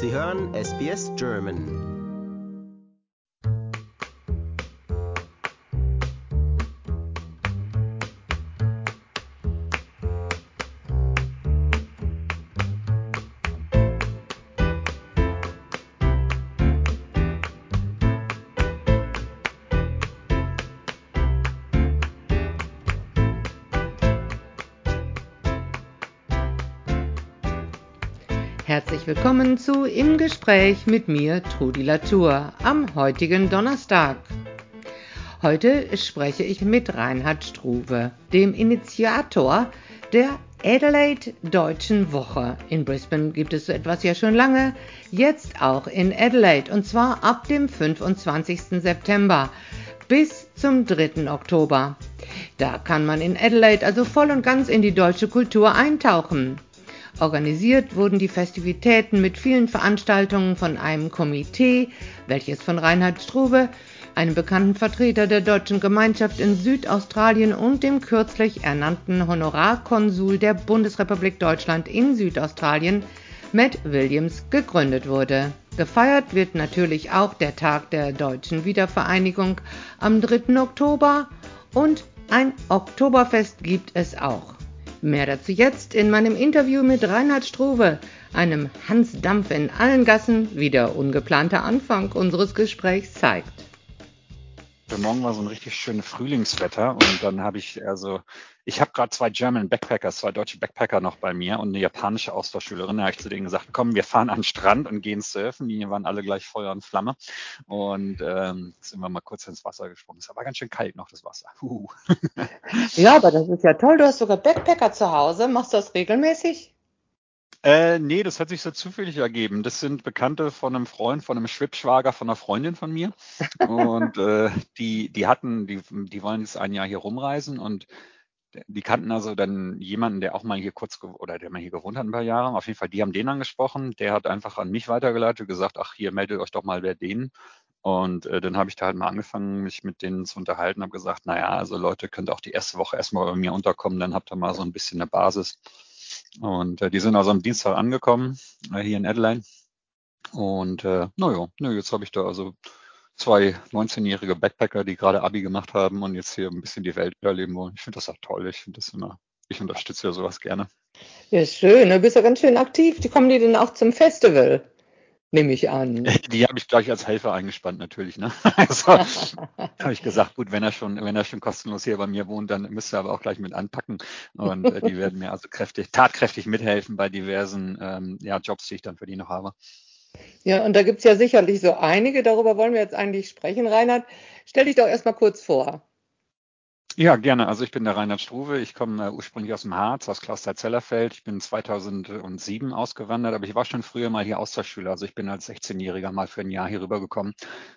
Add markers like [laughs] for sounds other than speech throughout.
Sie hören SBS German. Willkommen zu Im Gespräch mit mir, Trudi Latour, am heutigen Donnerstag. Heute spreche ich mit Reinhard Struve, dem Initiator der Adelaide Deutschen Woche. In Brisbane gibt es so etwas ja schon lange, jetzt auch in Adelaide und zwar ab dem 25. September bis zum 3. Oktober. Da kann man in Adelaide also voll und ganz in die deutsche Kultur eintauchen. Organisiert wurden die Festivitäten mit vielen Veranstaltungen von einem Komitee, welches von Reinhard Struve, einem bekannten Vertreter der deutschen Gemeinschaft in Südaustralien und dem kürzlich ernannten Honorarkonsul der Bundesrepublik Deutschland in Südaustralien, Matt Williams, gegründet wurde. Gefeiert wird natürlich auch der Tag der deutschen Wiedervereinigung am 3. Oktober und ein Oktoberfest gibt es auch. Mehr dazu jetzt in meinem Interview mit Reinhard Struve, einem Hans Dampf in allen Gassen, wie der ungeplante Anfang unseres Gesprächs zeigt. Für morgen war so ein richtig schönes Frühlingswetter und dann habe ich also, ich habe gerade zwei German Backpackers, zwei deutsche Backpacker noch bei mir und eine japanische Austauschschülerin. Da habe ich zu denen gesagt, komm, wir fahren an den Strand und gehen surfen. Die waren alle gleich Feuer und Flamme und ähm, sind wir mal kurz ins Wasser gesprungen. Es war ganz schön kalt noch das Wasser. Uh. ja, aber das ist ja toll. Du hast sogar Backpacker zu Hause. Machst du das regelmäßig? Äh, nee, das hat sich so zufällig ergeben. Das sind Bekannte von einem Freund, von einem Schwibschwager, von einer Freundin von mir. Und äh, die, die hatten, die, die wollen jetzt ein Jahr hier rumreisen und die kannten also dann jemanden, der auch mal hier kurz oder der mal hier gewohnt hat ein paar Jahre. Auf jeden Fall, die haben den angesprochen. Der hat einfach an mich weitergeleitet und gesagt, ach hier meldet euch doch mal wer denen. Und äh, dann habe ich da halt mal angefangen, mich mit denen zu unterhalten, habe gesagt, naja, also Leute, könnt auch die erste Woche erstmal bei mir unterkommen, dann habt ihr mal so ein bisschen eine Basis. Und äh, die sind also am Dienstag angekommen, äh, hier in Adelaide. Und äh, naja, nö, jetzt habe ich da also zwei 19-jährige Backpacker, die gerade Abi gemacht haben und jetzt hier ein bisschen die Welt erleben wollen. Ich finde das auch toll. Ich finde das immer, ich unterstütze ja sowas gerne. Ja, schön. Du bist ja ganz schön aktiv. Die kommen die denn auch zum Festival? Nehme ich an. [laughs] Die habe ich gleich als Helfer eingespannt natürlich. Ne? [laughs] Also habe ich gesagt, gut, wenn er schon, wenn er schon kostenlos hier bei mir wohnt, dann müsste er aber auch gleich mit anpacken. Und äh, die werden mir also kräftig, tatkräftig mithelfen bei diversen ähm, ja, Jobs, die ich dann für die noch habe. Ja, und da gibt es ja sicherlich so einige, darüber wollen wir jetzt eigentlich sprechen, Reinhard. Stell dich doch erstmal kurz vor. Ja, gerne. Also ich bin der Reinhard Struve. Ich komme äh, ursprünglich aus dem Harz, aus Kloster-Zellerfeld. Ich bin 2007 ausgewandert, aber ich war schon früher mal hier Austauschschüler. Also ich bin als 16-Jähriger mal für ein Jahr hier rübergekommen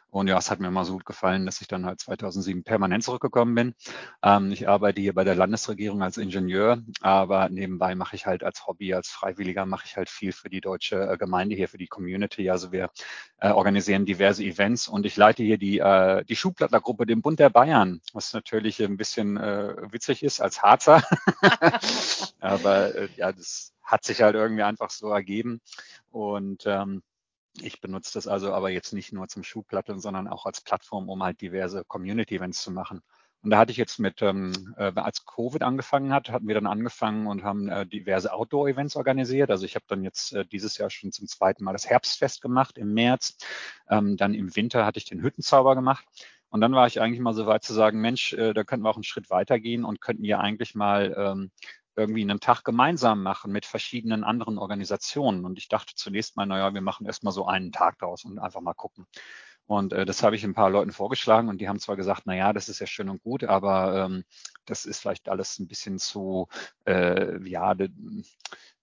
und ja, es hat mir immer so gut gefallen, dass ich dann halt 2007 permanent zurückgekommen bin. Ähm, ich arbeite hier bei der Landesregierung als Ingenieur, aber nebenbei mache ich halt als Hobby, als Freiwilliger mache ich halt viel für die deutsche äh, Gemeinde hier, für die Community. Also wir äh, organisieren diverse Events und ich leite hier die, äh, die Schublattlergruppe, den Bund der Bayern, was natürlich ein bisschen äh, witzig ist als Harzer. [laughs] aber äh, ja, das hat sich halt irgendwie einfach so ergeben. Und ähm, ich benutze das also aber jetzt nicht nur zum Schuhplatte, sondern auch als Plattform, um halt diverse Community-Events zu machen. Und da hatte ich jetzt mit, ähm, äh, als Covid angefangen hat, hatten wir dann angefangen und haben äh, diverse Outdoor-Events organisiert. Also ich habe dann jetzt äh, dieses Jahr schon zum zweiten Mal das Herbstfest gemacht im März. Ähm, dann im Winter hatte ich den Hüttenzauber gemacht. Und dann war ich eigentlich mal so weit zu sagen, Mensch, äh, da könnten wir auch einen Schritt weitergehen und könnten ja eigentlich mal ähm, irgendwie einen Tag gemeinsam machen mit verschiedenen anderen Organisationen. Und ich dachte zunächst mal, naja, wir machen erstmal so einen Tag daraus und einfach mal gucken. Und äh, das habe ich ein paar Leuten vorgeschlagen und die haben zwar gesagt, na ja, das ist ja schön und gut, aber ähm, das ist vielleicht alles ein bisschen zu, äh, ja, de,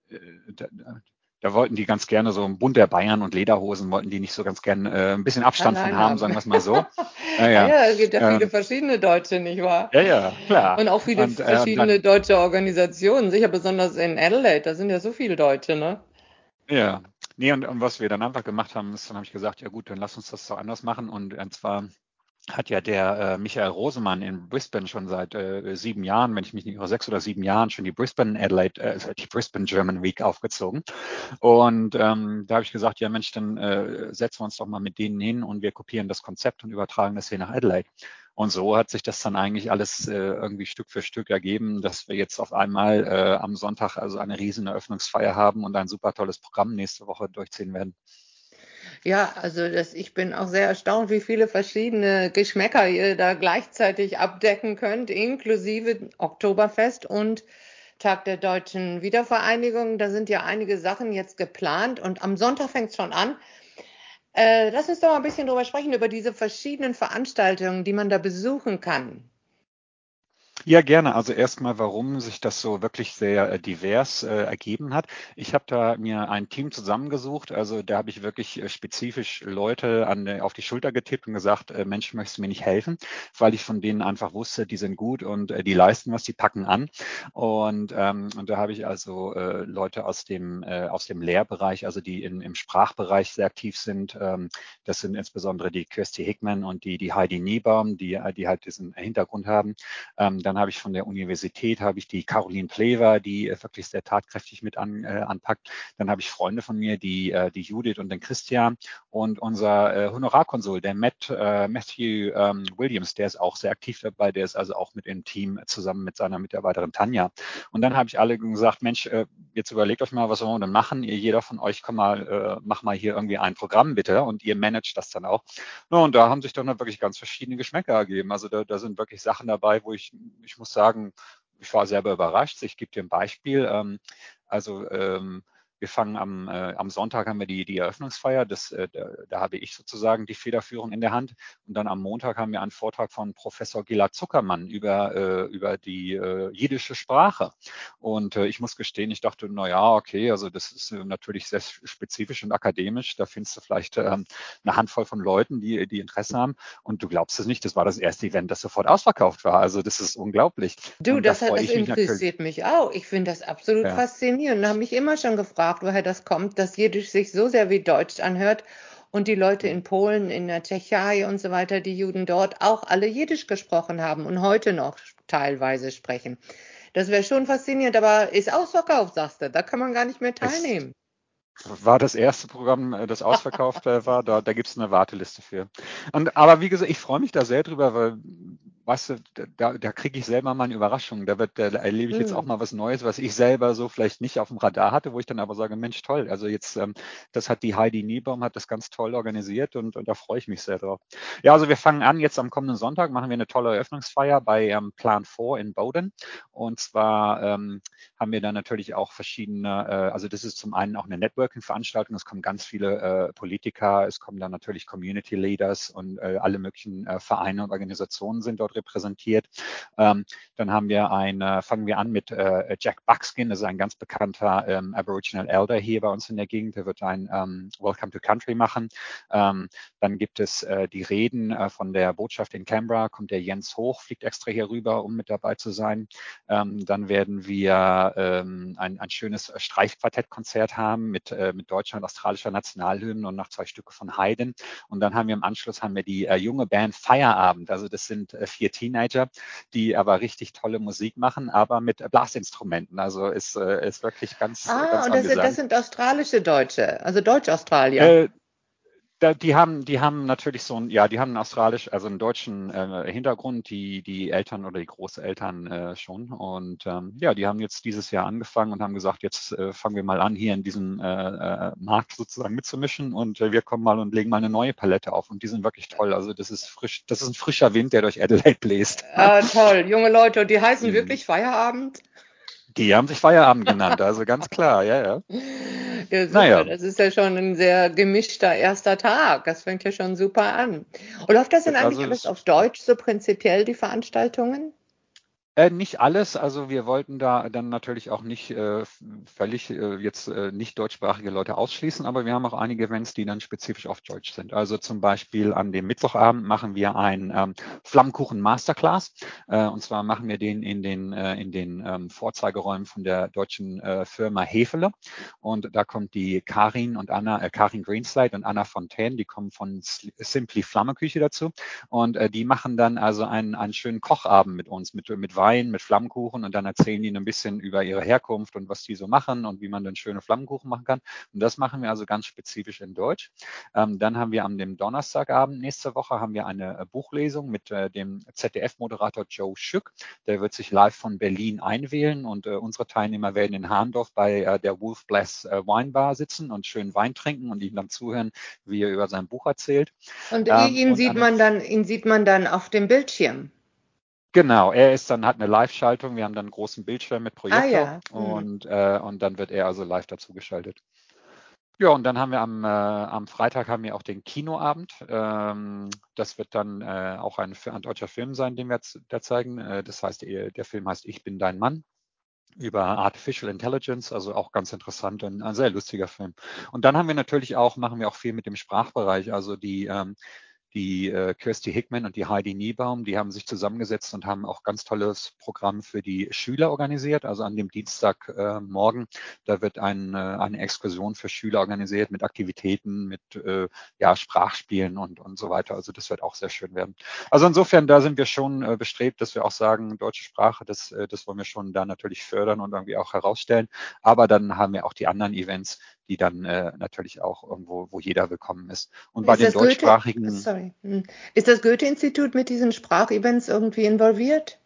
de, da wollten die ganz gerne so ein Bund der Bayern und Lederhosen wollten die nicht so ganz gerne äh, ein bisschen Abstand von haben, haben, sagen wir es mal so. Ja, ja. ja, es gibt ja viele ähm, verschiedene Deutsche, nicht wahr? Ja, ja, klar. Und auch viele und, äh, verschiedene dann, deutsche Organisationen, sicher besonders in Adelaide, da sind ja so viele Deutsche, ne? Ja, nee, und, und was wir dann einfach gemacht haben, ist, dann habe ich gesagt, ja gut, dann lass uns das doch anders machen und, und zwar hat ja der äh, Michael Rosemann in Brisbane schon seit äh, sieben Jahren, wenn ich mich nicht irre, sechs oder sieben Jahren schon die Brisbane Adelaide, äh, die Brisbane German Week aufgezogen. Und ähm, da habe ich gesagt, ja Mensch, dann äh, setzen wir uns doch mal mit denen hin und wir kopieren das Konzept und übertragen das hier nach Adelaide. Und so hat sich das dann eigentlich alles äh, irgendwie Stück für Stück ergeben, dass wir jetzt auf einmal äh, am Sonntag also eine riesen Eröffnungsfeier haben und ein super tolles Programm nächste Woche durchziehen werden. Ja, also das, ich bin auch sehr erstaunt, wie viele verschiedene Geschmäcker ihr da gleichzeitig abdecken könnt, inklusive Oktoberfest und Tag der deutschen Wiedervereinigung. Da sind ja einige Sachen jetzt geplant und am Sonntag fängt es schon an. Äh, lass uns doch mal ein bisschen drüber sprechen, über diese verschiedenen Veranstaltungen, die man da besuchen kann. Ja, gerne. Also erstmal, warum sich das so wirklich sehr äh, divers äh, ergeben hat. Ich habe da mir ein Team zusammengesucht. Also da habe ich wirklich äh, spezifisch Leute an, auf die Schulter getippt und gesagt, äh, Mensch, möchtest du mir nicht helfen? Weil ich von denen einfach wusste, die sind gut und äh, die leisten was, die packen an. Und, ähm, und da habe ich also äh, Leute aus dem, äh, aus dem Lehrbereich, also die in, im Sprachbereich sehr aktiv sind. Ähm, das sind insbesondere die Kirsty Hickman und die, die Heidi Niebaum, die, äh, die halt diesen Hintergrund haben. Ähm, dann habe ich von der Universität habe ich die Caroline Plever, die äh, wirklich sehr tatkräftig mit an, äh, anpackt. Dann habe ich Freunde von mir, die, äh, die Judith und den Christian und unser äh, Honorarkonsul, der Matt, äh, Matthew ähm, Williams, der ist auch sehr aktiv dabei, der ist also auch mit im Team zusammen mit seiner Mitarbeiterin Tanja. Und dann habe ich alle gesagt, Mensch, äh, jetzt überlegt euch mal, was wollen wir denn machen? Ihr, jeder von euch, komm mal, äh, mach mal hier irgendwie ein Programm bitte und ihr managt das dann auch. No, und da haben sich dann wirklich ganz verschiedene Geschmäcker ergeben. Also da, da sind wirklich Sachen dabei, wo ich ich muss sagen, ich war selber überrascht. Ich gebe dir ein Beispiel. Ähm, also ähm, wir fangen am, äh, am Sonntag haben wir die, die Eröffnungsfeier. Das, äh, da, da, habe ich sozusagen die Federführung in der Hand. Und dann am Montag haben wir einen Vortrag von Professor Gila Zuckermann über, äh, über die äh, jiddische Sprache. Und äh, ich muss gestehen, ich dachte, na ja, okay, also das ist äh, natürlich sehr spezifisch und akademisch. Da findest du vielleicht ähm, eine Handvoll von Leuten, die, die Interesse haben. Und du glaubst es nicht, das war das erste Event, das sofort ausverkauft war. Also das ist unglaublich. Du, und das, da das interessiert mich, mich, auch. Ich finde das absolut ja. faszinierend. Da habe mich immer schon gefragt, gefragt, woher das kommt, dass Jiddisch sich so sehr wie Deutsch anhört und die Leute in Polen, in der Tschechei und so weiter, die Juden dort auch alle Jiddisch gesprochen haben und heute noch teilweise sprechen. Das wäre schon faszinierend, aber ist ausverkauft, sagst du. Da kann man gar nicht mehr teilnehmen. Es war das erste Programm, äh, das ausverkauft äh, war. Da, da gibt es eine Warteliste für. Und, aber wie gesagt, ich freue mich da sehr drüber, weil weißt du, da, da kriege ich selber mal eine Überraschung. Da, wird, da erlebe ich jetzt auch mhm. mal was Neues, was ich selber so vielleicht nicht auf dem Radar hatte, wo ich dann aber sage, Mensch, toll. Also jetzt, ähm, das hat die Heidi Niebaum, hat das ganz toll organisiert und, und da freue ich mich sehr drauf. Ja, also wir fangen an, jetzt am kommenden Sonntag machen wir eine tolle Eröffnungsfeier bei ähm, Plan 4 in Bowden. Und zwar ähm, haben wir dann natürlich auch verschiedene, äh, also das ist zum einen auch eine Networking-Veranstaltung, es kommen ganz viele äh, Politiker, es kommen dann natürlich Community Leaders und äh, alle möglichen äh, Vereine und Organisationen sind dort repräsentiert. Ähm, dann haben wir eine, fangen wir an mit äh, Jack Buckskin, das ist ein ganz bekannter ähm, Aboriginal Elder hier bei uns in der Gegend. Der wird ein ähm, Welcome to Country machen. Ähm, dann gibt es äh, die Reden äh, von der Botschaft in Canberra, kommt der Jens Hoch, fliegt extra hier rüber, um mit dabei zu sein. Ähm, dann werden wir ähm, ein, ein schönes Streichquartettkonzert haben mit, äh, mit deutscher und australischer Nationalhymnen und noch zwei Stücke von Haydn. Und dann haben wir im Anschluss haben wir die äh, junge Band Feierabend. Also das sind äh, vier Teenager, die aber richtig tolle Musik machen, aber mit Blasinstrumenten. Also ist, äh, ist wirklich ganz. Ah, ganz und das, das, sind australische Deutsche, also Deutsch-Australier. Da, die haben, die haben natürlich so ein, ja, die haben einen australisch, also einen deutschen äh, Hintergrund, die, die Eltern oder die Großeltern äh, schon. Und ähm, ja, die haben jetzt dieses Jahr angefangen und haben gesagt, jetzt äh, fangen wir mal an, hier in diesem äh, äh, Markt sozusagen mitzumischen und äh, wir kommen mal und legen mal eine neue Palette auf. Und die sind wirklich toll. Also das ist frisch, das ist ein frischer Wind, der durch Adelaide bläst. Ah, toll, junge Leute, und die heißen mhm. wirklich Feierabend? Die haben sich Feierabend genannt, also ganz klar, ja, ja. Ja, super. Naja. Das ist ja schon ein sehr gemischter erster Tag. Das fängt ja schon super an. Und läuft das denn eigentlich also alles auf Deutsch, so prinzipiell, die Veranstaltungen? Äh, nicht alles, also wir wollten da dann natürlich auch nicht äh, völlig äh, jetzt äh, nicht deutschsprachige Leute ausschließen, aber wir haben auch einige Events, die dann spezifisch auf Deutsch sind. Also zum Beispiel an dem Mittwochabend machen wir ein ähm, Flammkuchen Masterclass. Äh, und zwar machen wir den in den, äh, in den ähm, Vorzeigeräumen von der deutschen Firma Hefele. Und da kommt die Karin und Anna, Karin Greenslide und Anna Fontaine, die kommen von Simply Flammeküche dazu. Und die machen dann also einen, einen schönen Kochabend mit uns, mit, mit Wein mit Flammkuchen und dann erzählen die ein bisschen über ihre Herkunft und was die so machen und wie man dann schöne Flammkuchen machen kann. Und das machen wir also ganz spezifisch in Deutsch. Ähm, dann haben wir am dem Donnerstagabend nächste Woche haben wir eine äh, Buchlesung mit äh, dem ZDF-Moderator Joe Schück. Der wird sich live von Berlin einwählen und äh, unsere Teilnehmer werden in Hahndorf bei äh, der Wolf Bless äh, Wine Bar sitzen und schön Wein trinken und ihm dann zuhören, wie er über sein Buch erzählt. Und ähm, ihn, sieht man dann, ihn sieht man dann auf dem Bildschirm. Genau, er ist dann, hat eine Live-Schaltung, wir haben dann einen großen Bildschirm mit Projektor ah, ja. mhm. und, äh, und dann wird er also live dazu geschaltet. Ja, und dann haben wir am, äh, am Freitag haben wir auch den Kinoabend. Ähm, das wird dann äh, auch ein, ein, deutscher Film sein, den wir da zeigen. Äh, das heißt, der Film heißt Ich bin dein Mann über Artificial Intelligence, also auch ganz interessant und ein sehr lustiger Film. Und dann haben wir natürlich auch, machen wir auch viel mit dem Sprachbereich, also die ähm, die äh, Kirsty Hickman und die Heidi Niebaum, die haben sich zusammengesetzt und haben auch ganz tolles Programm für die Schüler organisiert. Also an dem Dienstagmorgen, äh, da wird ein, äh, eine Exkursion für Schüler organisiert mit Aktivitäten, mit äh, ja, Sprachspielen und, und so weiter. Also das wird auch sehr schön werden. Also insofern, da sind wir schon äh, bestrebt, dass wir auch sagen, deutsche Sprache, das, äh, das wollen wir schon da natürlich fördern und irgendwie auch herausstellen. Aber dann haben wir auch die anderen Events, die dann äh, natürlich auch irgendwo, wo jeder willkommen ist. Und bei den deutschsprachigen. Sorry. Hm. Ist das Goethe-Institut mit diesen Sprachevents irgendwie involviert?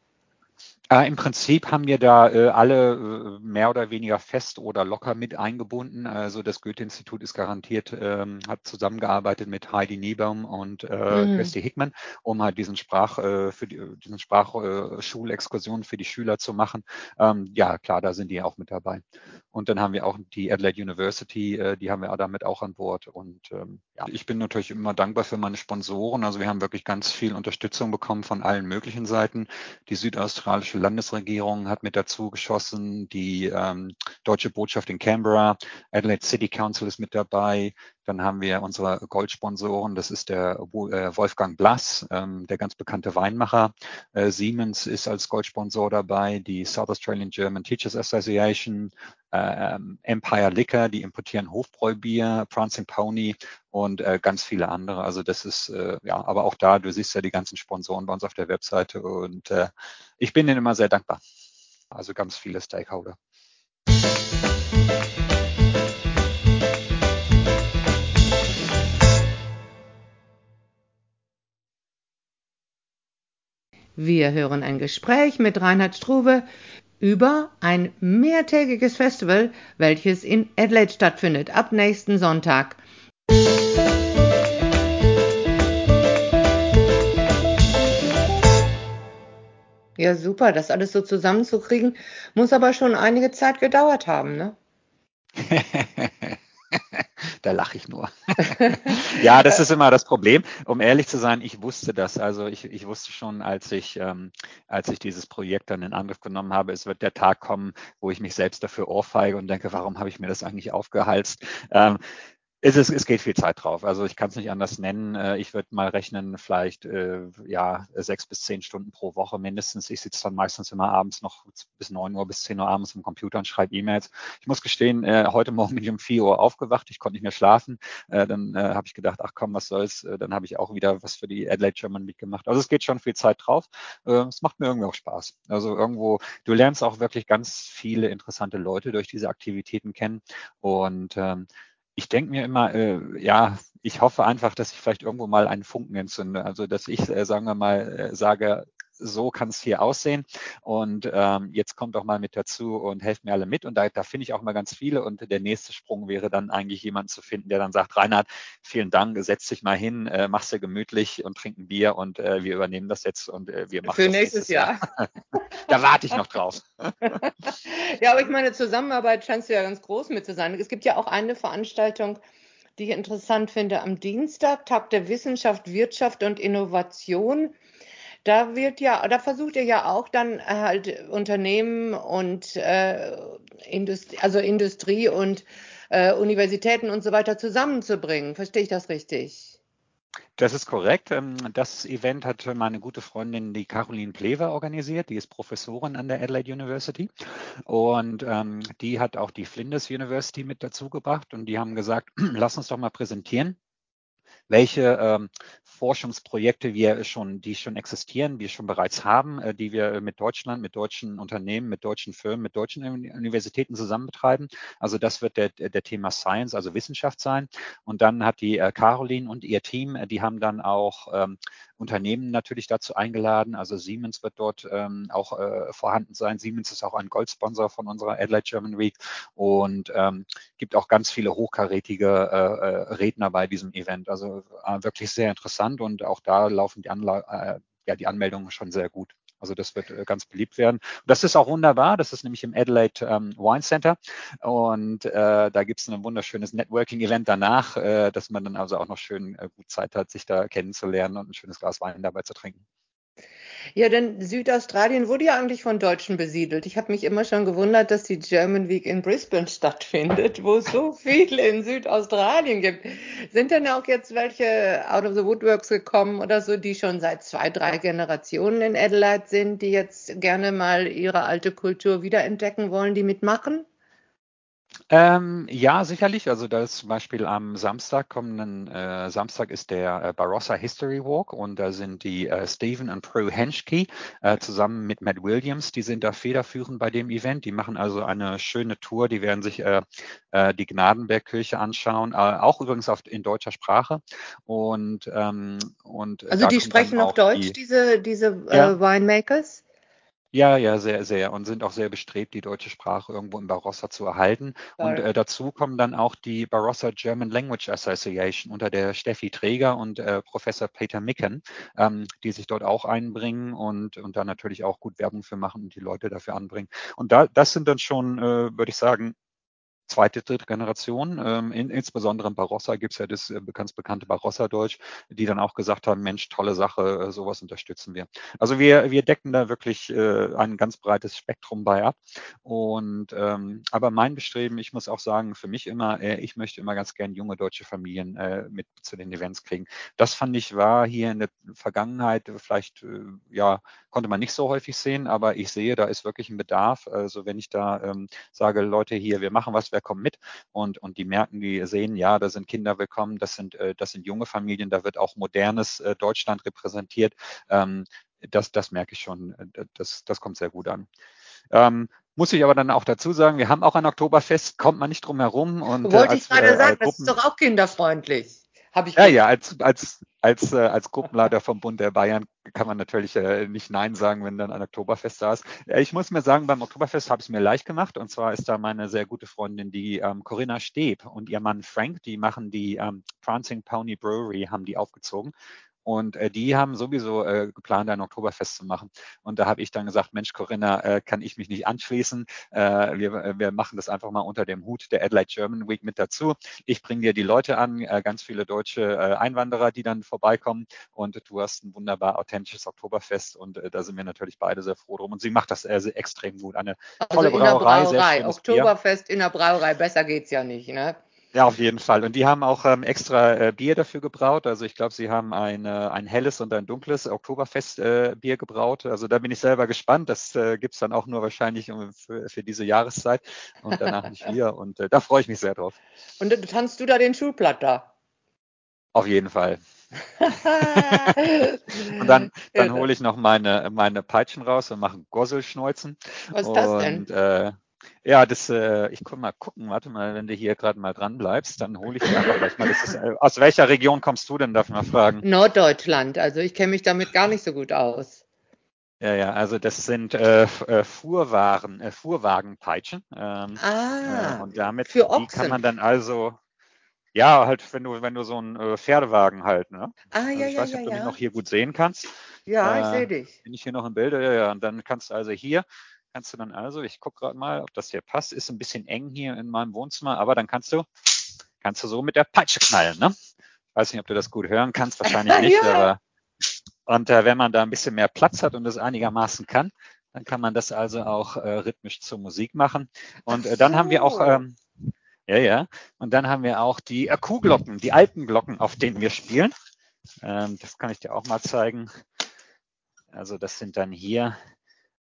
Äh, Im Prinzip haben wir da äh, alle äh, mehr oder weniger fest oder locker mit eingebunden. Also das Goethe-Institut ist garantiert, ähm, hat zusammengearbeitet mit Heidi Niebaum und äh, mhm. Christi Hickman, um halt diesen Sprach, äh, für die, diesen Sprachschulexkursion für die Schüler zu machen. Ähm, ja, klar, da sind die auch mit dabei. Und dann haben wir auch die Adelaide University, äh, die haben wir damit auch an Bord. Und ähm, ja, ich bin natürlich immer dankbar für meine Sponsoren. Also wir haben wirklich ganz viel Unterstützung bekommen von allen möglichen Seiten. Die südaustralische Landesregierung hat mit dazu geschossen, die ähm, deutsche Botschaft in Canberra, Adelaide City Council ist mit dabei, dann haben wir unsere Goldsponsoren, das ist der äh, Wolfgang Blass, ähm, der ganz bekannte Weinmacher. Äh, Siemens ist als Goldsponsor dabei, die South Australian German Teachers Association, äh, Empire Liquor, die importieren Hofbräubier, Prancing Pony und äh, ganz viele andere. Also das ist, äh, ja, aber auch da, du siehst ja die ganzen Sponsoren bei uns auf der Webseite und äh, ich bin ihnen immer sehr dankbar. Also ganz viele Stakeholder. Wir hören ein Gespräch mit Reinhard Struve über ein mehrtägiges Festival, welches in Adelaide stattfindet, ab nächsten Sonntag. Ja, super, das alles so zusammenzukriegen, muss aber schon einige Zeit gedauert haben, ne? [laughs] [laughs] da lache ich nur. [laughs] ja, das ist immer das Problem. Um ehrlich zu sein, ich wusste das. Also ich, ich wusste schon, als ich, ähm, als ich dieses Projekt dann in Angriff genommen habe, es wird der Tag kommen, wo ich mich selbst dafür ohrfeige und denke, warum habe ich mir das eigentlich aufgehalst? Ähm, es, ist, es geht viel Zeit drauf. Also ich kann es nicht anders nennen. Äh, ich würde mal rechnen, vielleicht äh, ja sechs bis zehn Stunden pro Woche mindestens. Ich sitze dann meistens immer abends noch bis neun Uhr, bis zehn Uhr abends am Computer und schreibe E-Mails. Ich muss gestehen, äh, heute Morgen bin ich um vier Uhr aufgewacht. Ich konnte nicht mehr schlafen. Dann habe ich gedacht, ach komm, was soll's. Dann habe ich auch wieder was für die Adelaide German Week gemacht. Also es geht schon viel Zeit drauf. Es macht mir irgendwie auch Spaß. Also irgendwo, du lernst auch wirklich ganz viele interessante Leute durch diese Aktivitäten kennen und ähm, ich denke mir immer, äh, ja, ich hoffe einfach, dass ich vielleicht irgendwo mal einen Funken entzünde. Also dass ich, äh, sagen wir mal, äh, sage, so kann es hier aussehen. Und ähm, jetzt kommt doch mal mit dazu und helft mir alle mit. Und da, da finde ich auch mal ganz viele. Und der nächste Sprung wäre dann eigentlich jemand zu finden, der dann sagt, Reinhard, vielen Dank, setz dich mal hin, äh, mach's dir gemütlich und trink ein Bier und äh, wir übernehmen das jetzt und äh, wir machen Für das nächstes, nächstes Jahr. Jahr. [laughs] da warte ich noch drauf. [laughs] ja, aber ich meine, Zusammenarbeit scheinst du ja ganz groß mit zu sein. Es gibt ja auch eine Veranstaltung, die ich interessant finde, am Dienstag, Tag der Wissenschaft, Wirtschaft und Innovation da wird ja, da versucht ihr ja auch dann halt Unternehmen und äh, Industrie, also Industrie und äh, Universitäten und so weiter zusammenzubringen. Verstehe ich das richtig? Das ist korrekt. Ähm, das Event hat meine gute Freundin, die Caroline Plever, organisiert. Die ist Professorin an der Adelaide University. Und ähm, die hat auch die Flinders University mit dazu gebracht. Und die haben gesagt, [clears throat] lass uns doch mal präsentieren, welche ähm, Forschungsprojekte wir schon, die schon existieren, die schon bereits haben, äh, die wir mit Deutschland, mit deutschen Unternehmen, mit deutschen Firmen, mit deutschen Universitäten zusammen betreiben. Also das wird der, der Thema Science, also Wissenschaft sein. Und dann hat die äh, Caroline und ihr Team, äh, die haben dann auch ähm, Unternehmen natürlich dazu eingeladen. Also Siemens wird dort ähm, auch äh, vorhanden sein. Siemens ist auch ein Goldsponsor von unserer Adelaide German Week und ähm, gibt auch ganz viele hochkarätige äh, Redner bei diesem Event. Also äh, wirklich sehr interessant interessant und auch da laufen die, Anla äh, ja, die Anmeldungen schon sehr gut. Also das wird äh, ganz beliebt werden. Und das ist auch wunderbar. Das ist nämlich im Adelaide ähm, Wine Center. Und äh, da gibt es ein wunderschönes Networking-Event danach, äh, dass man dann also auch noch schön äh, gut Zeit hat, sich da kennenzulernen und ein schönes Glas Wein dabei zu trinken. Ja, denn Südaustralien wurde ja eigentlich von Deutschen besiedelt. Ich habe mich immer schon gewundert, dass die German Week in Brisbane [laughs] stattfindet, wo es so viele in Südaustralien gibt. Sind denn auch jetzt welche out of the woodworks gekommen oder so, die schon seit zwei, drei Generationen in Adelaide sind, die jetzt gerne mal ihre alte Kultur wiederentdecken wollen, die mitmachen? Ähm, ja, sicherlich. Also da ist zum Beispiel am Samstag, kommenden äh, Samstag ist der äh, Barossa History Walk und da sind die äh, Stephen und Prue Henschke äh, zusammen mit Matt Williams, die sind da federführend bei dem Event. Die machen also eine schöne Tour, die werden sich äh, äh, die Gnadenbergkirche anschauen, auch übrigens auf, in deutscher Sprache. Und, ähm, und also die sprechen auch Deutsch, die, diese, diese ja. Winemakers? Ja, ja, sehr, sehr. Und sind auch sehr bestrebt, die deutsche Sprache irgendwo im Barossa zu erhalten. Und äh, dazu kommen dann auch die Barossa German Language Association unter der Steffi Träger und äh, Professor Peter Micken, ähm, die sich dort auch einbringen und, und da natürlich auch gut Werbung für machen und die Leute dafür anbringen. Und da, das sind dann schon, äh, würde ich sagen, zweite, dritte Generation. Ähm, in, insbesondere in Barossa gibt es ja das äh, ganz bekannte Barossa-Deutsch, die dann auch gesagt haben, Mensch, tolle Sache, äh, sowas unterstützen wir. Also wir, wir decken da wirklich äh, ein ganz breites Spektrum bei ab. Und ähm, aber mein Bestreben, ich muss auch sagen, für mich immer, äh, ich möchte immer ganz gern junge deutsche Familien äh, mit zu den Events kriegen. Das fand ich war hier in der Vergangenheit vielleicht, äh, ja, konnte man nicht so häufig sehen, aber ich sehe, da ist wirklich ein Bedarf. Also wenn ich da ähm, sage, Leute hier, wir machen was, wer kommt mit? Und, und die merken, die sehen, ja, da sind Kinder willkommen, das sind, äh, das sind junge Familien, da wird auch modernes äh, Deutschland repräsentiert. Ähm, das, das merke ich schon, äh, das, das kommt sehr gut an. Ähm, muss ich aber dann auch dazu sagen, wir haben auch ein Oktoberfest, kommt man nicht drum herum. Und, Wollte als, ich gerade äh, sagen, das ist doch auch kinderfreundlich. Hab ich ja, ja, als, als, als, äh, als Gruppenleiter vom Bund der Bayern kann man natürlich äh, nicht Nein sagen, wenn dann ein Oktoberfest da ist. Äh, ich muss mir sagen, beim Oktoberfest habe ich es mir leicht gemacht. Und zwar ist da meine sehr gute Freundin, die ähm, Corinna Steb und ihr Mann Frank, die machen die ähm, Prancing Pony Brewery, haben die aufgezogen. Und äh, die haben sowieso äh, geplant, ein Oktoberfest zu machen. Und da habe ich dann gesagt, Mensch, Corinna, äh, kann ich mich nicht anschließen? Äh, wir, äh, wir machen das einfach mal unter dem Hut der Adelaide German Week mit dazu. Ich bringe dir die Leute an, äh, ganz viele deutsche äh, Einwanderer, die dann vorbeikommen. Und du hast ein wunderbar authentisches Oktoberfest. Und äh, da sind wir natürlich beide sehr froh drum. Und sie macht das äh, extrem gut. Eine also tolle Brauerei. Brauerei. Oktoberfest Bier. in der Brauerei, besser geht's ja nicht, ne? Ja, auf jeden Fall. Und die haben auch ähm, extra äh, Bier dafür gebraut. Also ich glaube, sie haben ein, äh, ein helles und ein dunkles Oktoberfest-Bier äh, gebraut. Also da bin ich selber gespannt. Das äh, gibt's dann auch nur wahrscheinlich für, für diese Jahreszeit und danach nicht [laughs] wieder. Und äh, da freue ich mich sehr drauf. Und dann tanzt du da den Schulplatt da? Auf jeden Fall. [laughs] und dann, dann hole ich noch meine, meine Peitschen raus und mache Gosselschneuzen. Was ist das denn? Und, äh, ja, das, äh, ich kann mal gucken, warte mal, wenn du hier gerade mal dran bleibst, dann hole ich dir einfach gleich mal. Ist, äh, aus welcher Region kommst du denn, darf ich mal fragen? Norddeutschland, also ich kenne mich damit gar nicht so gut aus. Ja, ja, also das sind äh, äh Fuhrwaren, äh, Fuhrwagenpeitschen. Ähm, ah, äh, und damit für Ochsen. die kann man dann also, ja, halt, wenn du, wenn du so einen äh, Pferdewagen halt, ne? Ah, also ja, ich weiß nicht, ob ja, du mich noch hier gut sehen kannst. Ja, ich sehe dich. Bin ich hier noch im Bilde? Ja, ja. Und dann kannst du also hier kannst du dann also, ich gucke gerade mal, ob das hier passt, ist ein bisschen eng hier in meinem Wohnzimmer, aber dann kannst du, kannst du so mit der Peitsche knallen, ne? Weiß nicht, ob du das gut hören kannst, wahrscheinlich nicht, [laughs] ja. aber Und äh, wenn man da ein bisschen mehr Platz hat und das einigermaßen kann, dann kann man das also auch äh, rhythmisch zur Musik machen. Und äh, dann haben wir auch, ähm, ja, ja, und dann haben wir auch die äh, Kuhglocken, die Alpenglocken, auf denen wir spielen. Ähm, das kann ich dir auch mal zeigen. Also das sind dann hier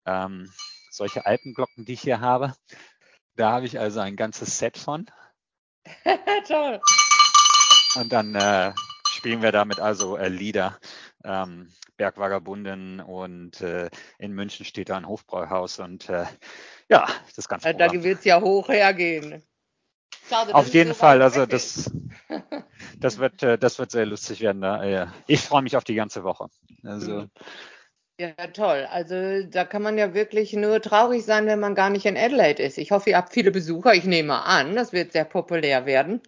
ähm, solche Alpenglocken, die ich hier habe. Da habe ich also ein ganzes Set von. [laughs] Toll. Und dann äh, spielen wir damit also äh, Lieder. Ähm, Bergvagabunden und äh, in München steht da ein Hofbräuhaus und äh, ja, das ganze äh, Da wird es ja hoch hergehen. Schade, Auf jeden so Fall, also das, [laughs] das, wird, äh, das wird sehr lustig werden. Da. Ich freue mich auf die ganze Woche. Also, mhm. Ja, toll. Also da kann man ja wirklich nur traurig sein, wenn man gar nicht in Adelaide ist. Ich hoffe, ihr habt viele Besucher. Ich nehme an, das wird sehr populär werden.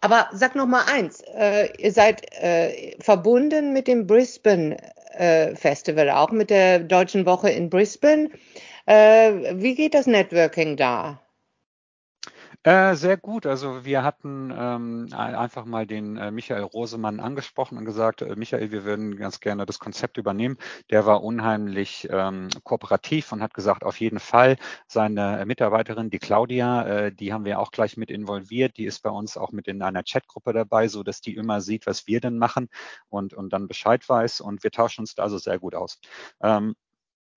Aber sag noch mal eins: äh, Ihr seid äh, verbunden mit dem Brisbane äh, Festival, auch mit der Deutschen Woche in Brisbane. Äh, wie geht das Networking da? Äh, sehr gut. Also wir hatten ähm, einfach mal den äh, Michael Rosemann angesprochen und gesagt, äh, Michael, wir würden ganz gerne das Konzept übernehmen. Der war unheimlich ähm, kooperativ und hat gesagt, auf jeden Fall seine Mitarbeiterin, die Claudia, äh, die haben wir auch gleich mit involviert. Die ist bei uns auch mit in einer Chatgruppe dabei, so dass die immer sieht, was wir denn machen und, und dann Bescheid weiß. Und wir tauschen uns da also sehr gut aus. Ähm,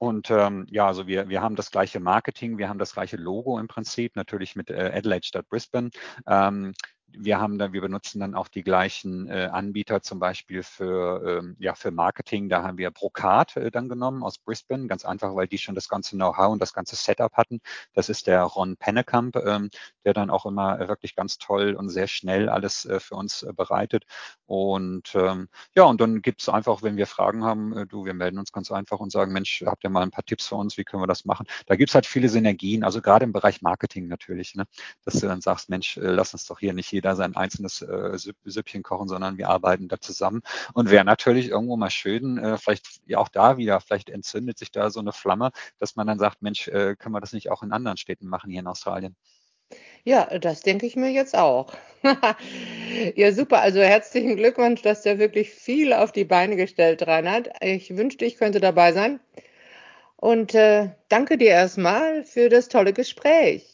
und ähm, ja, also wir, wir haben das gleiche Marketing, wir haben das gleiche Logo im Prinzip, natürlich mit äh, Adelaide statt Brisbane. Ähm, wir haben dann, wir benutzen dann auch die gleichen äh, Anbieter zum Beispiel für, ähm, ja, für Marketing. Da haben wir Brokat äh, dann genommen aus Brisbane, ganz einfach, weil die schon das ganze Know-how und das ganze Setup hatten. Das ist der Ron Pennekamp, ähm, der dann auch immer wirklich ganz toll und sehr schnell alles äh, für uns äh, bereitet. Und ähm, ja, und dann gibt es einfach, wenn wir Fragen haben, äh, du, wir melden uns ganz einfach und sagen, Mensch, habt ihr mal ein paar Tipps für uns, wie können wir das machen? Da gibt es halt viele Synergien, also gerade im Bereich Marketing natürlich, ne? dass du dann sagst, Mensch, äh, lass uns doch hier nicht jeder sein einzelnes äh, Süppchen kochen, sondern wir arbeiten da zusammen. Und wäre natürlich irgendwo mal schön, äh, vielleicht ja auch da wieder, vielleicht entzündet sich da so eine Flamme, dass man dann sagt, Mensch, äh, können wir das nicht auch in anderen Städten machen hier in Australien? Ja, das denke ich mir jetzt auch. [laughs] ja, super. Also herzlichen Glückwunsch, dass der wirklich viel auf die Beine gestellt, Reinhard. Ich wünschte, ich könnte dabei sein. Und äh, danke dir erstmal für das tolle Gespräch.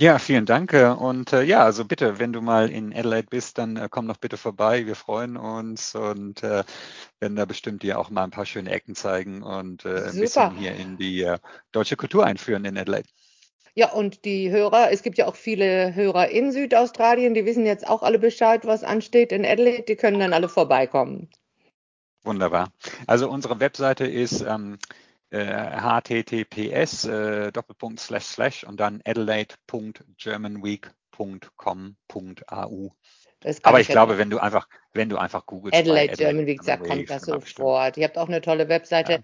Ja, vielen Dank. Äh, und äh, ja, also bitte, wenn du mal in Adelaide bist, dann äh, komm doch bitte vorbei. Wir freuen uns und äh, werden da bestimmt dir auch mal ein paar schöne Ecken zeigen und äh, ein bisschen hier in die äh, deutsche Kultur einführen in Adelaide. Ja, und die Hörer, es gibt ja auch viele Hörer in Südaustralien, die wissen jetzt auch alle Bescheid, was ansteht in Adelaide, die können dann alle vorbeikommen. Wunderbar. Also unsere Webseite ist ähm, https äh, Doppelpunkt slash slash und dann adelaide.germanweek.com.au. Aber ich, ich glaube, wenn du einfach, wenn du einfach googelst, Adelaide, Adelaide German Week, da kommt das sofort. Ihr habt auch eine tolle Webseite, ja.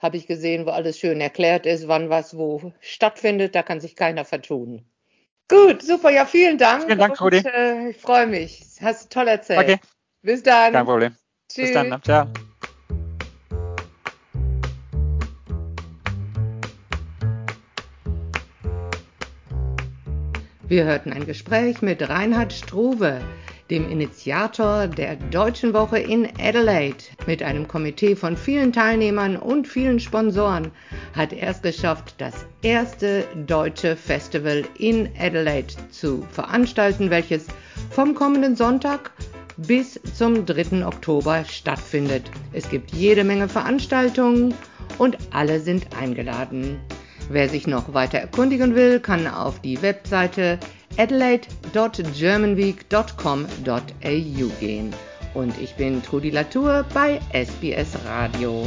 habe ich gesehen, wo alles schön erklärt ist, wann was wo stattfindet. Da kann sich keiner vertun. Gut, super, ja, vielen Dank. Vielen Dank, Rudi. Äh, ich freue mich. Hast du toll erzählt. Okay. Bis dann. Kein Problem. Tschüss. Bis dann. Ciao. Wir hörten ein Gespräch mit Reinhard Struve, dem Initiator der Deutschen Woche in Adelaide. Mit einem Komitee von vielen Teilnehmern und vielen Sponsoren hat er es geschafft, das erste deutsche Festival in Adelaide zu veranstalten, welches vom kommenden Sonntag bis zum 3. Oktober stattfindet. Es gibt jede Menge Veranstaltungen und alle sind eingeladen. Wer sich noch weiter erkundigen will, kann auf die Webseite adelaide.germanweek.com.au gehen. Und ich bin Trudi Latour bei SBS Radio.